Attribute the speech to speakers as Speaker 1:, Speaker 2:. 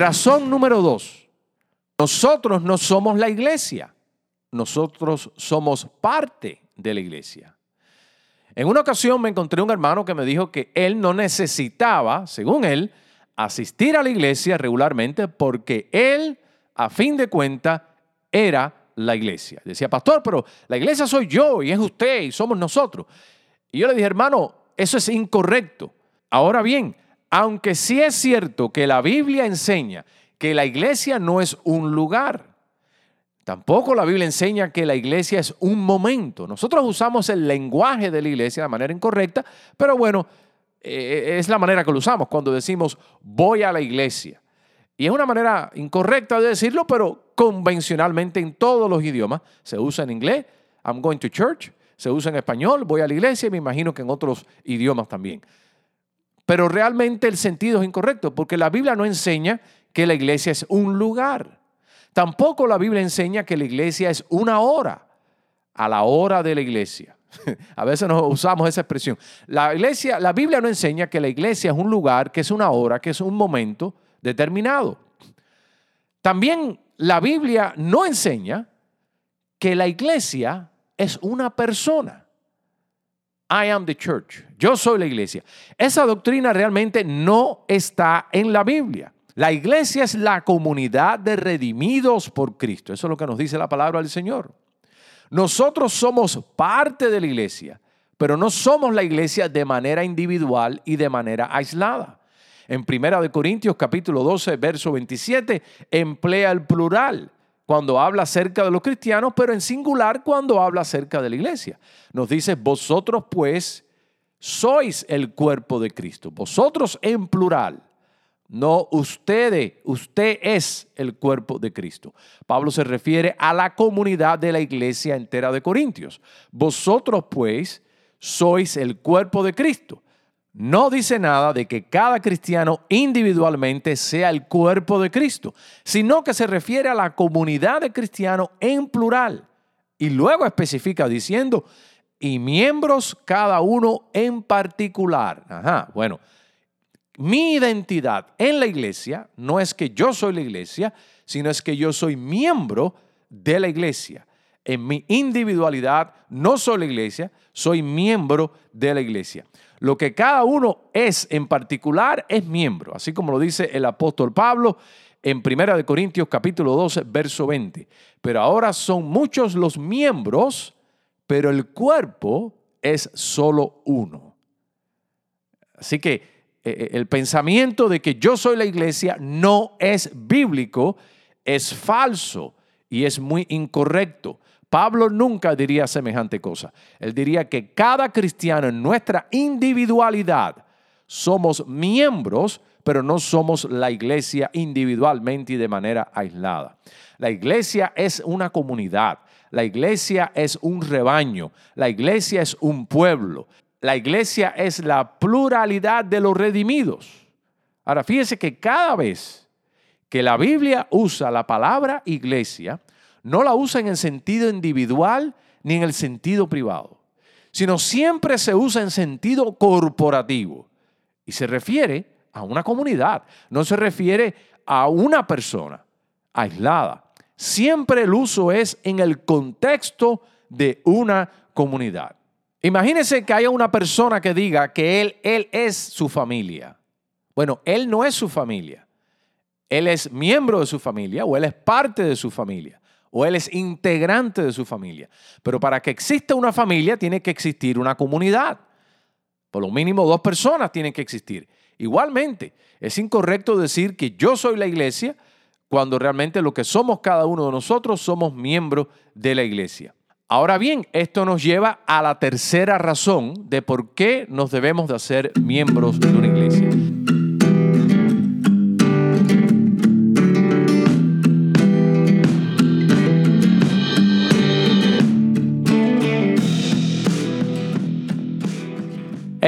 Speaker 1: Razón número dos. Nosotros no somos la iglesia. Nosotros somos parte de la iglesia. En una ocasión me encontré un hermano que me dijo que él no necesitaba, según él, asistir a la iglesia regularmente porque él, a fin de cuentas, era la iglesia. Decía, pastor, pero la iglesia soy yo y es usted y somos nosotros. Y yo le dije, hermano, eso es incorrecto. Ahora bien, aunque sí es cierto que la Biblia enseña que la iglesia no es un lugar, tampoco la Biblia enseña que la iglesia es un momento. Nosotros usamos el lenguaje de la iglesia de manera incorrecta, pero bueno, eh, es la manera que lo usamos cuando decimos voy a la iglesia. Y es una manera incorrecta de decirlo, pero convencionalmente en todos los idiomas se usa en inglés, I'm going to church, se usa en español, voy a la iglesia y me imagino que en otros idiomas también. Pero realmente el sentido es incorrecto porque la Biblia no enseña que la iglesia es un lugar. Tampoco la Biblia enseña que la iglesia es una hora, a la hora de la iglesia. A veces nos usamos esa expresión. La iglesia, la Biblia no enseña que la iglesia es un lugar, que es una hora, que es un momento determinado. También la Biblia no enseña que la iglesia es una persona. I am the church. Yo soy la iglesia. Esa doctrina realmente no está en la Biblia. La iglesia es la comunidad de redimidos por Cristo. Eso es lo que nos dice la palabra del Señor. Nosotros somos parte de la iglesia, pero no somos la iglesia de manera individual y de manera aislada. En Primera de Corintios capítulo 12, verso 27, emplea el plural cuando habla acerca de los cristianos, pero en singular cuando habla acerca de la iglesia. Nos dice, vosotros pues sois el cuerpo de Cristo, vosotros en plural. No ustedes, usted es el cuerpo de Cristo. Pablo se refiere a la comunidad de la iglesia entera de Corintios. Vosotros pues sois el cuerpo de Cristo no dice nada de que cada cristiano individualmente sea el cuerpo de Cristo, sino que se refiere a la comunidad de cristianos en plural. Y luego especifica diciendo, y miembros cada uno en particular. Ajá, bueno, mi identidad en la iglesia no es que yo soy la iglesia, sino es que yo soy miembro de la iglesia. En mi individualidad no soy la iglesia, soy miembro de la iglesia. Lo que cada uno es en particular es miembro, así como lo dice el apóstol Pablo en 1 Corintios capítulo 12, verso 20. Pero ahora son muchos los miembros, pero el cuerpo es solo uno. Así que eh, eh, el pensamiento de que yo soy la iglesia no es bíblico, es falso y es muy incorrecto. Pablo nunca diría semejante cosa. Él diría que cada cristiano en nuestra individualidad somos miembros, pero no somos la iglesia individualmente y de manera aislada. La iglesia es una comunidad, la iglesia es un rebaño, la iglesia es un pueblo, la iglesia es la pluralidad de los redimidos. Ahora fíjese que cada vez que la Biblia usa la palabra iglesia, no la usa en el sentido individual ni en el sentido privado, sino siempre se usa en sentido corporativo y se refiere a una comunidad, no se refiere a una persona aislada. Siempre el uso es en el contexto de una comunidad. Imagínense que haya una persona que diga que él, él es su familia. Bueno, él no es su familia. Él es miembro de su familia o él es parte de su familia o él es integrante de su familia. Pero para que exista una familia tiene que existir una comunidad. Por lo mínimo dos personas tienen que existir. Igualmente, es incorrecto decir que yo soy la iglesia cuando realmente lo que somos cada uno de nosotros somos miembros de la iglesia. Ahora bien, esto nos lleva a la tercera razón de por qué nos debemos de hacer miembros de una iglesia.